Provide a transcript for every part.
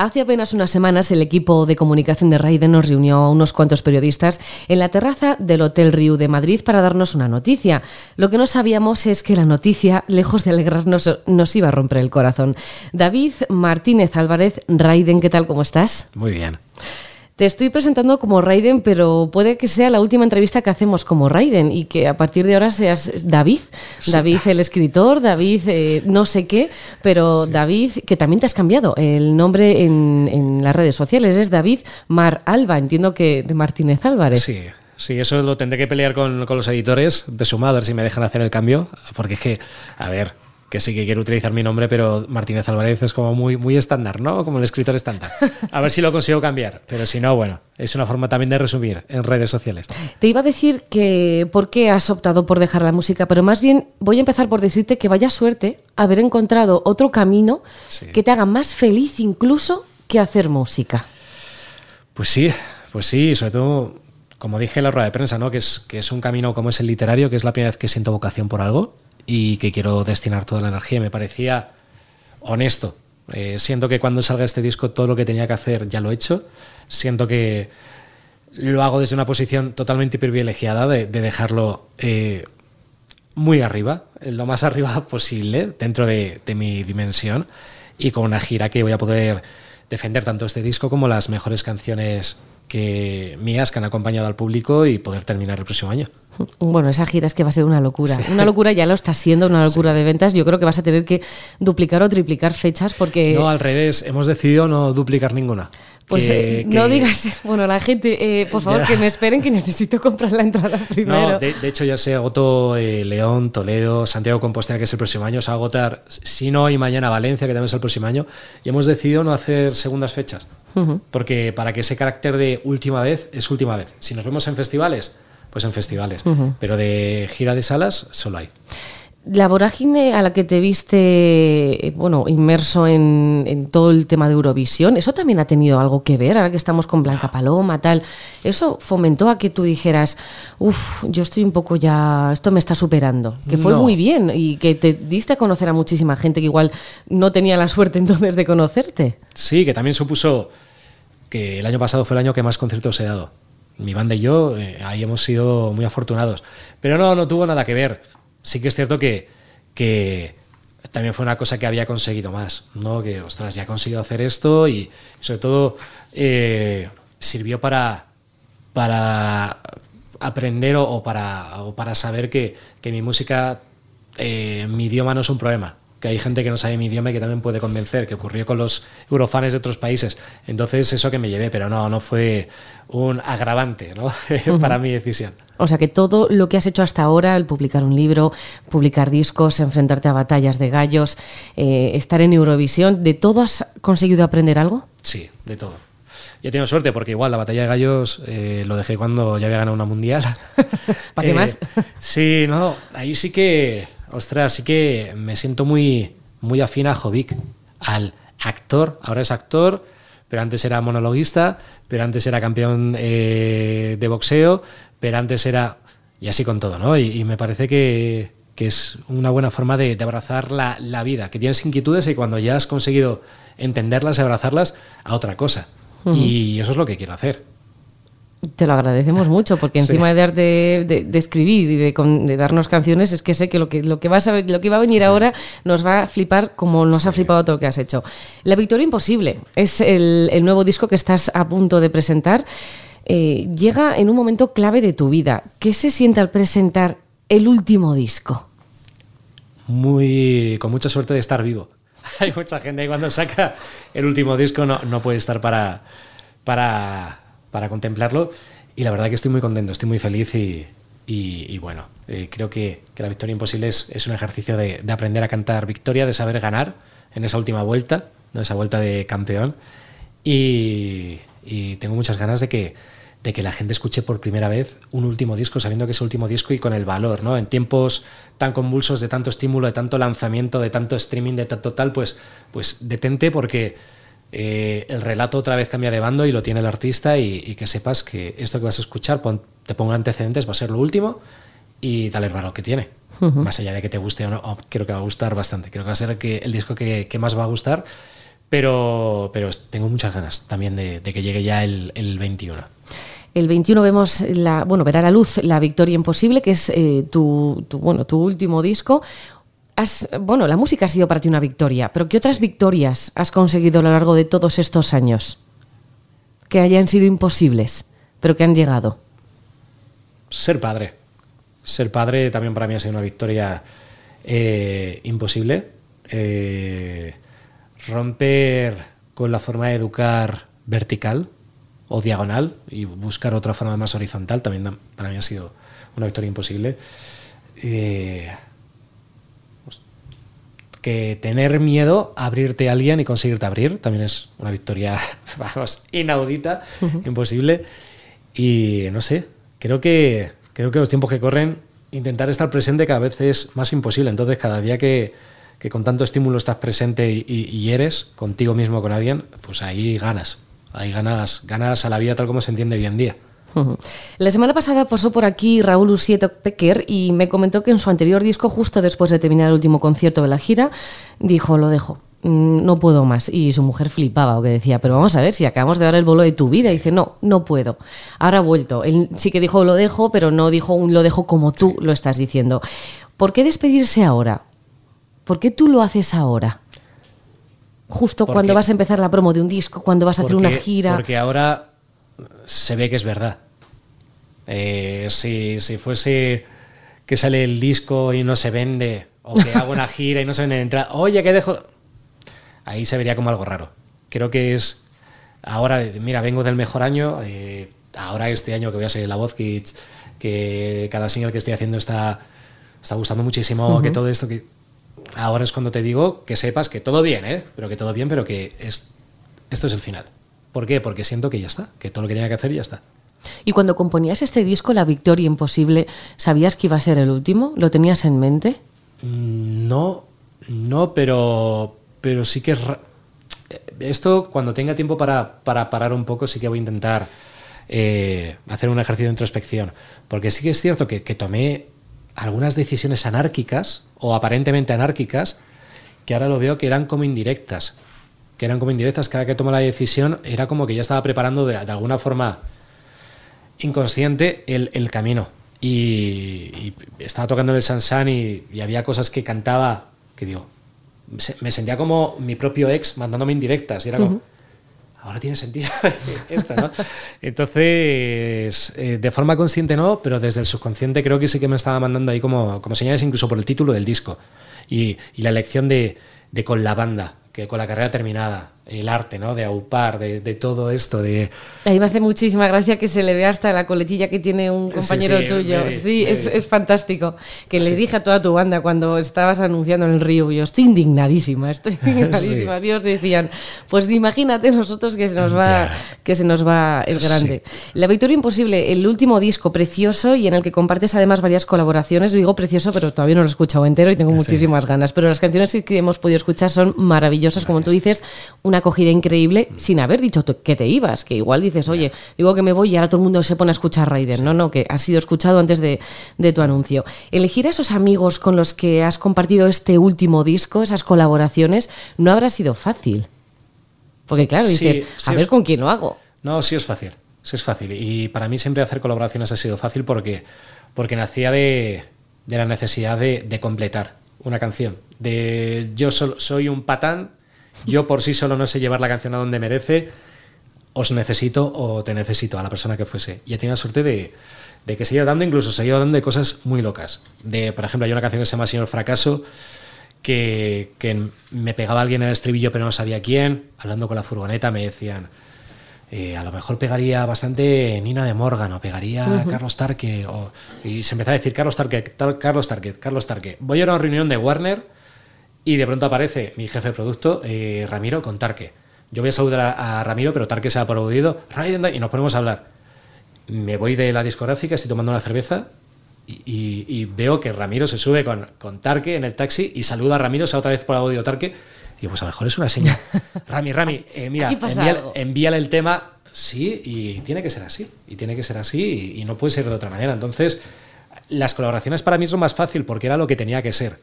Hace apenas unas semanas el equipo de comunicación de Raiden nos reunió a unos cuantos periodistas en la terraza del Hotel Riu de Madrid para darnos una noticia. Lo que no sabíamos es que la noticia, lejos de alegrarnos, nos iba a romper el corazón. David Martínez Álvarez, Raiden, ¿qué tal? ¿Cómo estás? Muy bien. Te estoy presentando como Raiden, pero puede que sea la última entrevista que hacemos como Raiden y que a partir de ahora seas David. David el escritor, David eh, no sé qué, pero David, que también te has cambiado el nombre en, las redes sociales, es David Mar Alba, entiendo que de Martínez Álvarez. Sí. Sí, eso lo tendré que pelear con, con los editores de su madre si me dejan hacer el cambio, porque es que, a ver, que sí que quiero utilizar mi nombre, pero Martínez Álvarez es como muy, muy estándar, ¿no? Como el escritor estándar. A ver si lo consigo cambiar, pero si no, bueno, es una forma también de resumir en redes sociales. Te iba a decir que por qué has optado por dejar la música, pero más bien voy a empezar por decirte que vaya suerte haber encontrado otro camino que te haga más feliz incluso que hacer música. Pues sí, pues sí, sobre todo como dije en la rueda de prensa, ¿no? que, es, que es un camino como es el literario, que es la primera vez que siento vocación por algo y que quiero destinar toda la energía. Me parecía honesto. Eh, siento que cuando salga este disco todo lo que tenía que hacer ya lo he hecho. Siento que lo hago desde una posición totalmente privilegiada de, dejarlo eh, muy arriba, lo más arriba posible dentro de, de mi dimensión y con una gira que voy a poder defender tanto este disco como las mejores canciones que mías que han acompañado al público y poder terminar el próximo año. Bueno, esa gira es que va a ser una locura. Una locura ya lo está siendo, una locura de ventas. Yo creo que vas a tener que duplicar o triplicar fechas porque... No, al revés. Hemos decidido no duplicar ninguna. Pues eh, no digas, bueno, la gente, eh, por favor, que me esperen que necesito comprar la entrada primero. No, de, hecho ya se agotó eh, León, Toledo, Santiago Compostela, que es el próximo año, se va a agotar, si no hoy mañana Valencia, que también es el próximo año, y hemos decidido no hacer segundas fechas, porque para que ese carácter de última vez es última vez. Si nos vemos en festivales, pues en festivales. Pero de gira de salas solo hay. La vorágine a la que te viste, bueno, inmerso en, todo el tema de Eurovisión, ¿eso también ha tenido algo que ver? Ahora que estamos con Blanca Paloma, tal, ¿eso fomentó a que tú dijeras, uff, yo estoy un poco ya, esto me está superando? Que fue muy bien y que te diste a conocer a muchísima gente que igual no tenía la suerte entonces de conocerte. Sí, que también supuso que el año pasado fue el año que más conciertos he dado mi banda y yo, eh, ahí hemos sido muy afortunados. Pero no, no tuvo nada que ver. Sí que es cierto que, que también fue una cosa que había conseguido más, ¿no? Que, ostras, ya he conseguido hacer esto y sobre todo eh, sirvió para, para aprender o, para, o para saber que, que mi música, eh, mi idioma no es un problema que hay gente que no sabe mi idioma y que también puede convencer, que ocurrió con los eurofanes de otros países. Entonces, eso que me llevé, pero no, no fue un agravante ¿no? para mi decisión. O sea que todo lo que has hecho hasta ahora, el publicar un libro, publicar discos, enfrentarte a batallas de gallos, eh, estar en Eurovisión, ¿de todo has conseguido aprender algo? Sí, de todo. Yo he tenido suerte porque igual la batalla de gallos eh, lo dejé cuando ya había ganado una mundial. ¿Para qué más? Eh, sí, no, ahí sí que ostras, sí que me siento muy, muy afín a Jovic, al actor, ahora es actor, pero antes era monologuista, pero antes era campeón eh, de boxeo, pero antes era... Y así con todo, ¿no? Y, me parece que, es una buena forma de, abrazar la, la, vida, que tienes inquietudes y cuando ya has conseguido entenderlas y abrazarlas, a otra cosa. Y eso es lo que quiero hacer. Te lo agradecemos mucho, porque encima de darte de, escribir y de, darnos canciones, es que sé que lo que, lo que, vas a, lo que va a venir ahora nos va a flipar como nos ha flipado todo lo que has hecho. La Victoria Imposible es el, nuevo disco que estás a punto de presentar. Eh, llega en un momento clave de tu vida. ¿Qué se siente al presentar el último disco? Muy, con mucha suerte de estar vivo. Hay mucha gente que cuando saca el último disco no, no puede estar para, para para contemplarlo. Y la verdad que estoy muy contento, estoy muy feliz y, bueno, eh, creo que, la victoria imposible es, un ejercicio de, aprender a cantar victoria, de saber ganar en esa última vuelta, ¿no? esa vuelta de campeón. Y, tengo muchas ganas de que, de que la gente escuche por primera vez un último disco, sabiendo que es el último disco y con el valor, ¿no? En tiempos tan convulsos de tanto estímulo, de tanto lanzamiento, de tanto streaming, de tanto tal, pues, pues detente porque eh, el relato otra vez cambia de bando y lo tiene el artista y, que sepas que esto que vas a escuchar, te pongo antecedentes, va a ser lo último y dale el valor que tiene. Más allá de que te guste o no, creo que va a gustar bastante. Creo que va a ser el, el disco que, más va a gustar, Pero, pero tengo muchas ganas también de, que llegue ya el, el 21. El 21 vemos la, bueno, verá la luz La Victoria Imposible, que es eh, tu, bueno, tu último disco. Has, bueno, la música ha sido para ti una victoria, pero ¿qué otras victorias has conseguido a lo largo de todos estos años? Que hayan sido imposibles, pero que han llegado. Ser padre. Ser padre también para mí ha sido una victoria eh, imposible. Eh, romper con la forma de educar vertical o diagonal y buscar otra forma más horizontal también para mí ha sido una victoria imposible. Eh, que tener miedo a abrirte a alguien y conseguirte abrir también es una victoria, vamos, inaudita, imposible. Y no sé, creo que, creo que los tiempos que corren, intentar estar presente cada vez es más imposible. Entonces, cada día que, con tanto estímulo estás presente y eres contigo mismo, con alguien, pues ahí ganas. Hay ganas, ganas a la vida tal como se entiende hoy en día. La semana pasada pasó por aquí Raúl Usieto Pecker y me comentó que en su anterior disco, justo después de terminar el último concierto de la gira, dijo, lo dejo, mm, no puedo más. Y su mujer flipaba o que decía, pero vamos a ver, si acabamos de dar el bolo de tu vida. Y dice, no, no puedo. Ahora ha vuelto. Él sí que dijo, lo dejo, pero no dijo un lo dejo como tú lo estás diciendo. ¿Por qué despedirse ahora? ¿Por qué tú lo haces ahora? justo cuando vas a empezar la promo de un disco, cuando vas a hacer una gira. Porque ahora se ve que es verdad. Eh, si, si, fuese que sale el disco y no se vende, o que hago una gira y no se vende entrada, oye, que dejo. Ahí se vería como algo raro. Creo que es. Ahora, mira, vengo del mejor año. Eh, ahora, este año que voy a ser la voz Kids, que cada single que estoy haciendo está, está gustando muchísimo, que todo esto que ahora es cuando te digo que sepas que todo bien, ¿eh? Pero que todo bien, pero que es, esto es el final. ¿Por qué? Porque siento que ya está, que todo lo que tenía que hacer ya está. Y cuando componías este disco, La Victoria Imposible, ¿sabías que iba a ser el último? ¿Lo tenías en mente? Mm, no, no, pero, pero sí que es... Esto, cuando tenga tiempo para, para parar un poco, sí que voy a intentar eh, hacer un ejercicio de introspección. Porque sí que es cierto que, que tomé algunas decisiones anárquicas o aparentemente anárquicas que ahora lo veo que eran como indirectas. Que eran como indirectas. Cada que tomó la decisión era como que ya estaba preparando de, alguna forma inconsciente el, camino. Y, estaba tocando en el Sansan y, y había cosas que cantaba que digo, me sentía como mi propio ex mandándome indirectas. Y era como, ahora tiene sentido esta, ¿no? Entonces, eh, de forma consciente no, pero desde el subconsciente creo que sí que me estaba mandando ahí como, como señales, incluso por el título del disco y, y la elección de, de con la banda, que con la carrera terminada, el arte, ¿no? De aupar, de, todo esto, de... Ahí me hace muchísima gracia que se le vea hasta la coletilla que tiene un compañero tuyo. sí, es, fantástico. Que le dije a toda tu banda cuando estabas anunciando en el río, yo estoy indignadísima, estoy indignadísima. Ellos decían, pues imagínate nosotros que se nos va, que se nos va el grande. La Victoria Imposible, el último disco precioso y en el que compartes además varias colaboraciones. Digo precioso, pero todavía no lo he escuchado entero y tengo muchísimas ganas. Pero las canciones que hemos podido escuchar son maravillosas, como tú dices, una acogida increíble sin haber dicho que te ibas, que igual dices, oye, digo que me voy y ahora todo el mundo se pone a escuchar Raider, no, no, que has sido escuchado antes de, tu anuncio. Elegir a esos amigos con los que has compartido este último disco, esas colaboraciones, no habrá sido fácil. Porque claro, dices, a ver con quién lo hago. No, sí es fácil, sí es fácil. Y para mí siempre hacer colaboraciones ha sido fácil porque, porque nacía de, la necesidad de, de, completar una canción. De yo soy un patán yo por sí solo no sé llevar la canción a donde merece, os necesito o te necesito a la persona que fuese. Y he tenido la suerte de, que se iba dando, incluso se iba dando de cosas muy locas. De, por ejemplo, hay una canción que se llama Señor Fracaso, que, me pegaba alguien en el estribillo pero no sabía quién. Hablando con la furgoneta me decían, eh, a lo mejor pegaría bastante Nina de Morgan o pegaría Carlos Tarque. y se empezó a decir Carlos Tarque, Carlos Tarque, Carlos Tarque. Voy a una reunión de Warner y de pronto aparece mi jefe de producto, eh, Ramiro, con Tarque. Yo voy a saludar a, Ramiro, pero Tarque se ha aplaudido. Y nos ponemos a hablar. Me voy de la discográfica, estoy tomando una cerveza y, veo que Ramiro se sube con, con, Tarque en el taxi y saluda a Ramiro, se otra vez por audio Tarque. Y pues a lo mejor es una señal. Rami, Rami, eh, mira, envíale, el tema, sí, y tiene que ser así. Y tiene que ser así y, y no puede ser de otra manera. Entonces, las colaboraciones para mí son más fácil porque era lo que tenía que ser.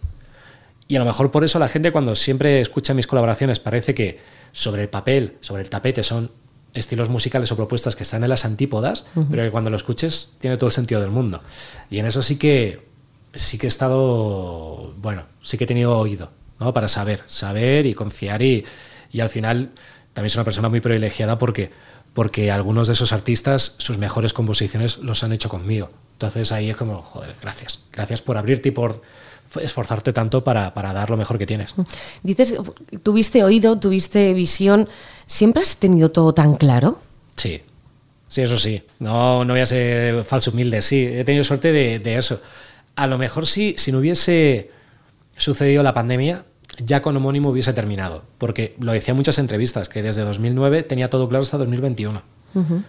Y a lo mejor por eso la gente cuando siempre escucha mis colaboraciones parece que, sobre el papel, sobre el tapete, son estilos musicales o propuestas que están en las antípodas, pero que cuando lo escuches tiene todo el sentido del mundo. Y en eso sí que sí que he estado, bueno, sí que he tenido oído, ¿no? Para saber, saber y confiar y, y al final también soy una persona muy privilegiada porque porque algunos de esos artistas sus mejores composiciones los han hecho conmigo. Entonces ahí es como, joder, gracias. Gracias por abrirte y por esforzarte tanto para, para, dar lo mejor que tienes. Dices, tuviste oído, tuviste visión. ¿Siempre has tenido todo tan claro? Sí, sí, eso sí. No, no voy a ser falso humilde, sí. He tenido suerte de, de eso. A lo mejor sí, si no hubiese sucedido la pandemia, ya con homónimo hubiese terminado. Porque lo decía en muchas entrevistas, que desde 2009 tenía todo claro hasta 2021. Uh -huh.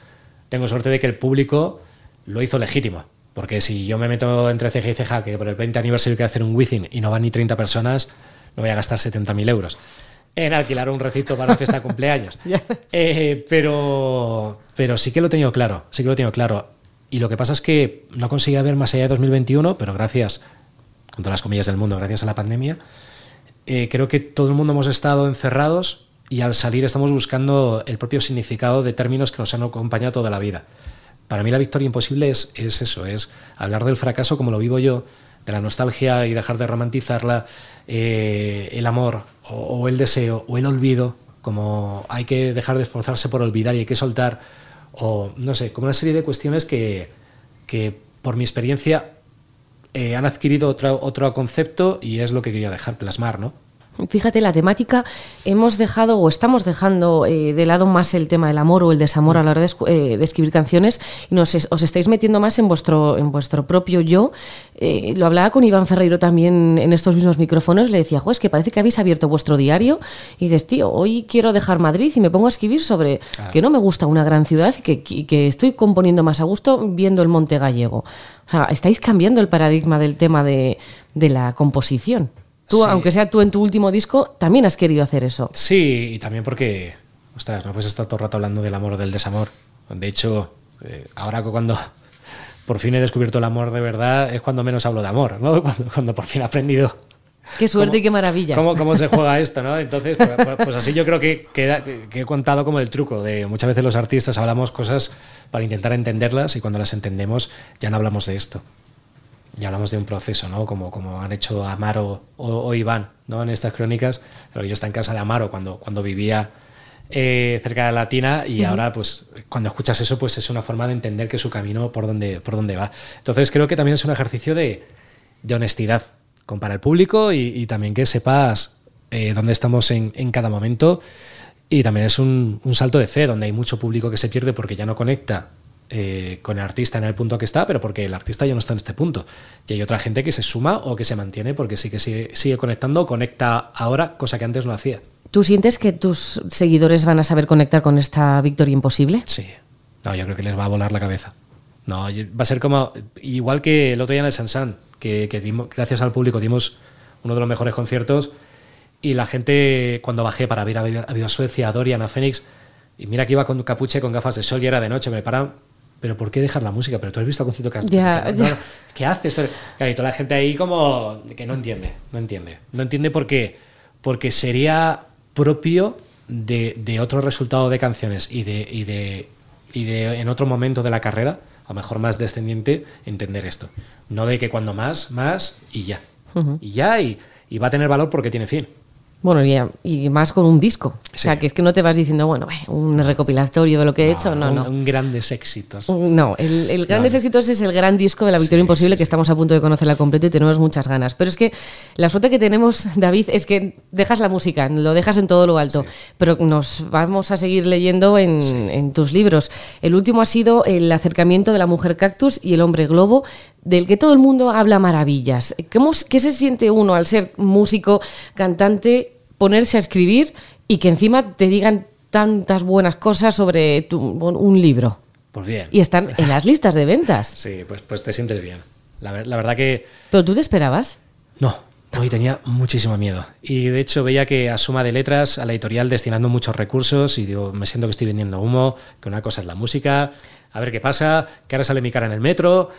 Tengo suerte de que el público lo hizo legítimo. Porque si yo me meto entre ceja y ceja que por el 20 aniversario quiero hacer un Within y no van ni 30 personas, no voy a gastar 70.000 euros en alquilar un recinto para una fiesta de cumpleaños. eh, pero, pero sí que lo he tenido claro, sí que lo he tenido claro. Y lo que pasa es que no conseguía ver más allá de 2021, pero gracias, con todas las comillas del mundo, gracias a la pandemia, eh, creo que todo el mundo hemos estado encerrados y al salir estamos buscando el propio significado de términos que nos han acompañado toda la vida. Para mí la victoria imposible es, es eso, es hablar del fracaso como lo vivo yo, de la nostalgia y dejar de romantizarla, eh, el amor o, o, el deseo o el olvido, como hay que dejar de esforzarse por olvidar y hay que soltar, o no sé, como una serie de cuestiones que, que por mi experiencia eh, han adquirido otro, otro concepto y es lo que quería dejar plasmar, ¿no? Fíjate, la temática hemos dejado o estamos dejando eh, de lado más el tema del amor o el desamor a la hora de, eh, de escribir canciones y nos es, os estáis metiendo más en vuestro, en vuestro propio yo. Eh, lo hablaba con Iván Ferreiro también en estos mismos micrófonos, le decía, es que parece que habéis abierto vuestro diario y dices, tío, hoy quiero dejar Madrid y me pongo a escribir sobre claro. que no me gusta una gran ciudad y que, y que estoy componiendo más a gusto viendo el Monte Gallego. O sea, estáis cambiando el paradigma del tema de, de la composición. Tú, sí. aunque sea tú en tu último disco, también has querido hacer eso. Sí, y también porque, ostras, no puedes estar todo el rato hablando del amor o del desamor. De hecho, eh, ahora cuando por fin he descubierto el amor de verdad, es cuando menos hablo de amor, ¿no? Cuando, cuando por fin he aprendido. Qué suerte cómo, y qué maravilla. Cómo, cómo, se juega esto, ¿no? Entonces, pues, pues así yo creo que, que, que, he contado como el truco de muchas veces los artistas hablamos cosas para intentar entenderlas y cuando las entendemos ya no hablamos de esto ya hablamos de un proceso, ¿no? Como, como han hecho Amaro o, o, Iván, ¿no? En estas crónicas. Pero yo estaba en casa de Amaro cuando, cuando vivía eh, cerca de Latina y uh -huh. ahora, pues, cuando escuchas eso, pues es una forma de entender que su camino por dónde, por dónde va. Entonces creo que también es un ejercicio de, de honestidad con para el público y, y también que sepas eh, dónde estamos en, en, cada momento. Y también es un, un salto de fe, donde hay mucho público que se pierde porque ya no conecta eh, con el artista en el punto que está, pero porque el artista ya no está en este punto. Y hay otra gente que se suma o que se mantiene porque sí que sigue, sigue conectando, conecta ahora, cosa que antes no hacía. ¿Tú sientes que tus seguidores van a saber conectar con esta victoria imposible? Sí. No, yo creo que les va a volar la cabeza. No, va a ser como. Igual que el otro día en el Sansan, que, que dimos, gracias al público dimos uno de los mejores conciertos. Y la gente, cuando bajé para ver a Viva Suecia, a Dorian, a Fénix, y mira que iba con capuche, con gafas de sol y era de noche, me paran pero ¿por qué dejar la música? Pero tú has visto el concierto que has yeah, yeah. ¿Qué haces? Pero, claro, y toda la gente ahí como que no entiende, no entiende. No entiende porque, porque sería propio de, de otro resultado de canciones y de, y, de, y de en otro momento de la carrera, a lo mejor más descendiente, entender esto. No de que cuando más, más y ya. Uh -huh. Y ya, y, y va a tener valor porque tiene fin. Bueno, y, y, más con un disco. Sí. O sea, que es que no te vas diciendo, bueno, un recopilatorio de lo que he no, hecho. No, un, no. Un grandes éxitos. No, el, el grandes no. éxitos es el gran disco de la Victoria sí, Imposible sí, que estamos a punto de conocerla completo y tenemos muchas ganas. Pero es que la suerte que tenemos, David, es que dejas la música, lo dejas en todo lo alto. Pero nos vamos a seguir leyendo en, en tus libros. El último ha sido el acercamiento de la mujer cactus y el hombre globo del que todo el mundo habla maravillas. ¿Cómo, ¿Qué se siente uno al ser músico, cantante, ponerse a escribir y que encima te digan tantas buenas cosas sobre tu, un libro? Pues bien. Y están en las listas de ventas. Sí, pues, pues te sientes bien. La, la verdad que... ¿Pero tú te esperabas? No, Hoy tenía muchísimo miedo. Y de hecho veía que a suma de letras, a la editorial destinando muchos recursos y digo, me siento que estoy vendiendo humo, que una cosa es la música, a ver qué pasa, que ahora sale mi cara en el metro,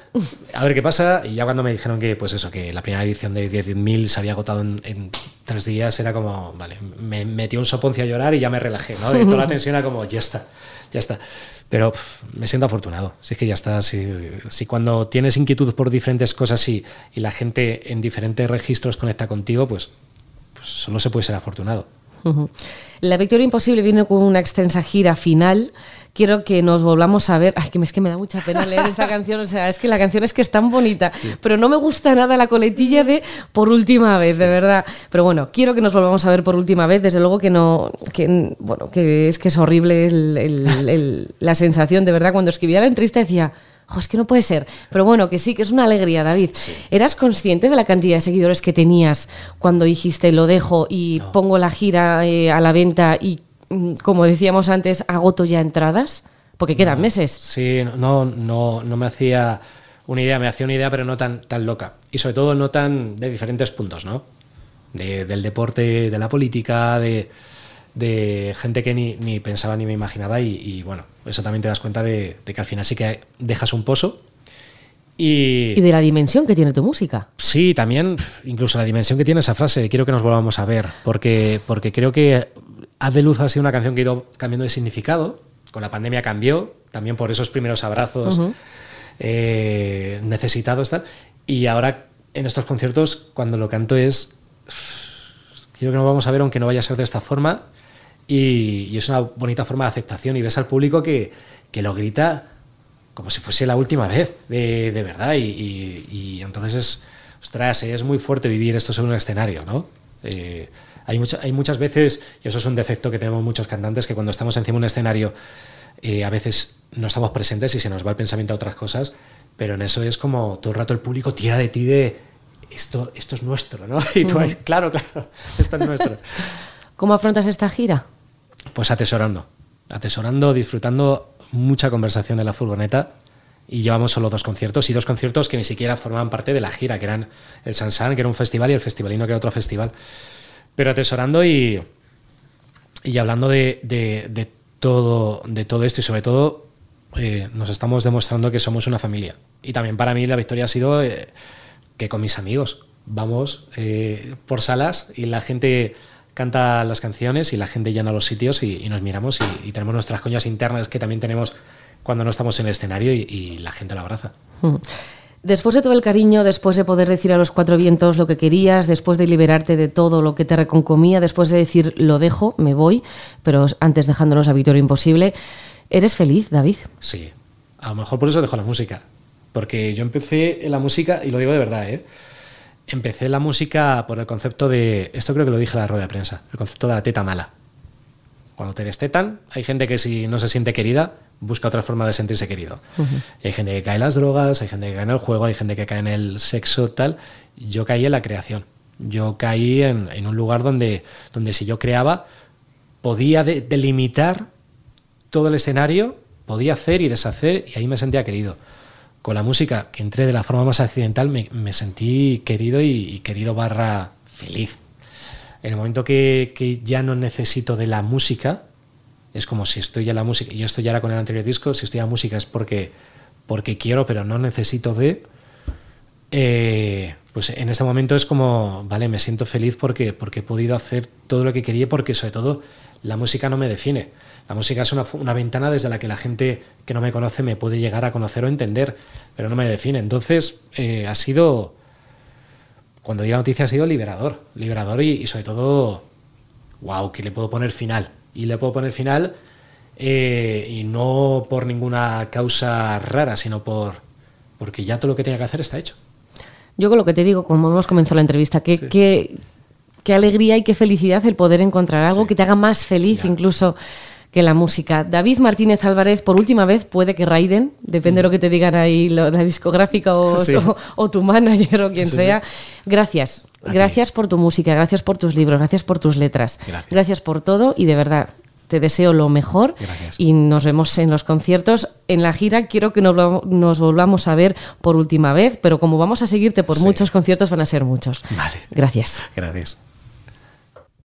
a ver qué pasa. Y ya cuando me dijeron que, pues eso, que la primera edición de 10.000 se había agotado en, tres días, era como, vale, me metió un soponcio a llorar y ya me relajé, ¿no? toda la tensión era como, ya está, ya está. Pero me siento afortunado. Si es que ya está. Si, si cuando tienes inquietud por diferentes cosas y, y, la gente en diferentes registros conecta contigo, pues, pues solo se puede ser afortunado. La Victoria Imposible viene con una extensa gira final quiero que nos volvamos a ver. Ay, que es que me da mucha pena leer esta canción. O sea, es que la canción es que es tan bonita, pero no me gusta nada la coletilla de por última vez, de verdad. Pero bueno, quiero que nos volvamos a ver por última vez. Desde luego que no, que, bueno, que es que es horrible la sensación, de verdad. Cuando escribía la entrevista decía. es que no puede ser. Pero bueno, que sí, que es una alegría, David. ¿Eras consciente de la cantidad de seguidores que tenías cuando dijiste lo dejo y pongo la gira eh, a la venta y como decíamos antes, agoto ya entradas? Porque quedan meses. Sí, no, no, no me hacía una idea, me hacía una idea, pero no tan, tan loca. Y sobre todo no tan de diferentes puntos, ¿no? del deporte, de la política, de, gente que ni, pensaba ni me imaginaba. Y, bueno, eso también te das cuenta de, que al final sí que dejas un pozo. Y, y, de la dimensión que tiene tu música. Sí, también, incluso la dimensión que tiene esa frase de quiero que nos volvamos a ver, porque, porque creo que Haz de Luz ha sido una canción que ha ido cambiando de significado. Con la pandemia cambió, también por esos primeros abrazos eh, necesitados. Tal. Y ahora en estos conciertos, cuando lo canto es. Quiero que nos vamos a ver, aunque no vaya a ser de esta forma. Y, es una bonita forma de aceptación. Y ves al público que, lo grita como si fuese la última vez, de, verdad. Y, entonces es. Ostras, es muy fuerte vivir esto sobre un escenario, ¿no? Eh, hay, hay muchas veces, y eso es un defecto que tenemos muchos cantantes, que cuando estamos encima de un escenario eh, a veces no estamos presentes y se nos va el pensamiento a otras cosas, pero en eso es como todo el rato el público tira de ti de esto, esto es nuestro, ¿no? Y tú, claro, claro, esto es nuestro. ¿Cómo afrontas esta gira? Pues atesorando, atesorando, disfrutando mucha conversación en la furgoneta y llevamos solo dos conciertos y dos conciertos que ni siquiera formaban parte de la gira, que eran el Sansan, que era un festival, y el Festivalino, que era otro festival pero atesorando y, y hablando de, todo, de todo esto y sobre todo eh, nos estamos demostrando que somos una familia. Y también para mí la victoria ha sido eh, que con mis amigos vamos eh, por salas y la gente canta las canciones y la gente llena los sitios y, nos miramos y, tenemos nuestras coñas internas que también tenemos cuando no estamos en el escenario y, la gente la abraza. Mm. Después de todo el cariño, después de poder decir a los cuatro vientos lo que querías, después de liberarte de todo lo que te reconcomía, después de decir lo dejo, me voy, pero antes dejándonos a Victoria Imposible, ¿eres feliz, David? Sí, a lo mejor por eso dejo la música, porque yo empecé en la música, y lo digo de verdad, ¿eh? empecé la música por el concepto de, esto creo que lo dije en la rueda de prensa, el concepto de la teta mala. Cuando te destetan, hay gente que si no se siente querida, busca otra forma de sentirse querido. Hay gente que cae en las drogas, hay gente que cae en el juego, hay gente que cae en el sexo, tal. Yo caí en la creación. Yo caí en, un lugar donde, donde si yo creaba, podía delimitar todo el escenario, podía hacer y deshacer, y ahí me sentía querido. Con la música, que entré de la forma más accidental, me, sentí querido y, querido barra feliz. En el momento que, que ya no necesito de la música, es como si estoy ya la música, y esto ya era con el anterior disco, si estoy a música es porque, porque quiero, pero no necesito de... Eh, pues en este momento es como, vale, me siento feliz porque, porque he podido hacer todo lo que quería, porque sobre todo la música no me define. La música es una, ventana desde la que la gente que no me conoce me puede llegar a conocer o entender, pero no me define. Entonces eh, ha sido, cuando di la noticia ha sido liberador, liberador y, y sobre todo, wow, que le puedo poner final y le puedo poner final eh, y no por ninguna causa rara, sino por porque ya todo lo que tenía que hacer está hecho. Yo con lo que te digo, como hemos comenzado la entrevista, que, qué alegría y qué felicidad el poder encontrar algo que te haga más feliz incluso que la música. David Martínez Álvarez, por última vez, puede que Raiden, depende de lo que te digan ahí la discográfica o, tu manager o quien sea. Gracias, gracias por tu música, gracias por tus libros, gracias por tus letras, gracias, por todo y de verdad te deseo lo mejor y nos vemos en los conciertos. En la gira quiero que nos, volvamos a ver por última vez, pero como vamos a seguirte por muchos conciertos, van a ser muchos. Vale. Gracias. Gracias.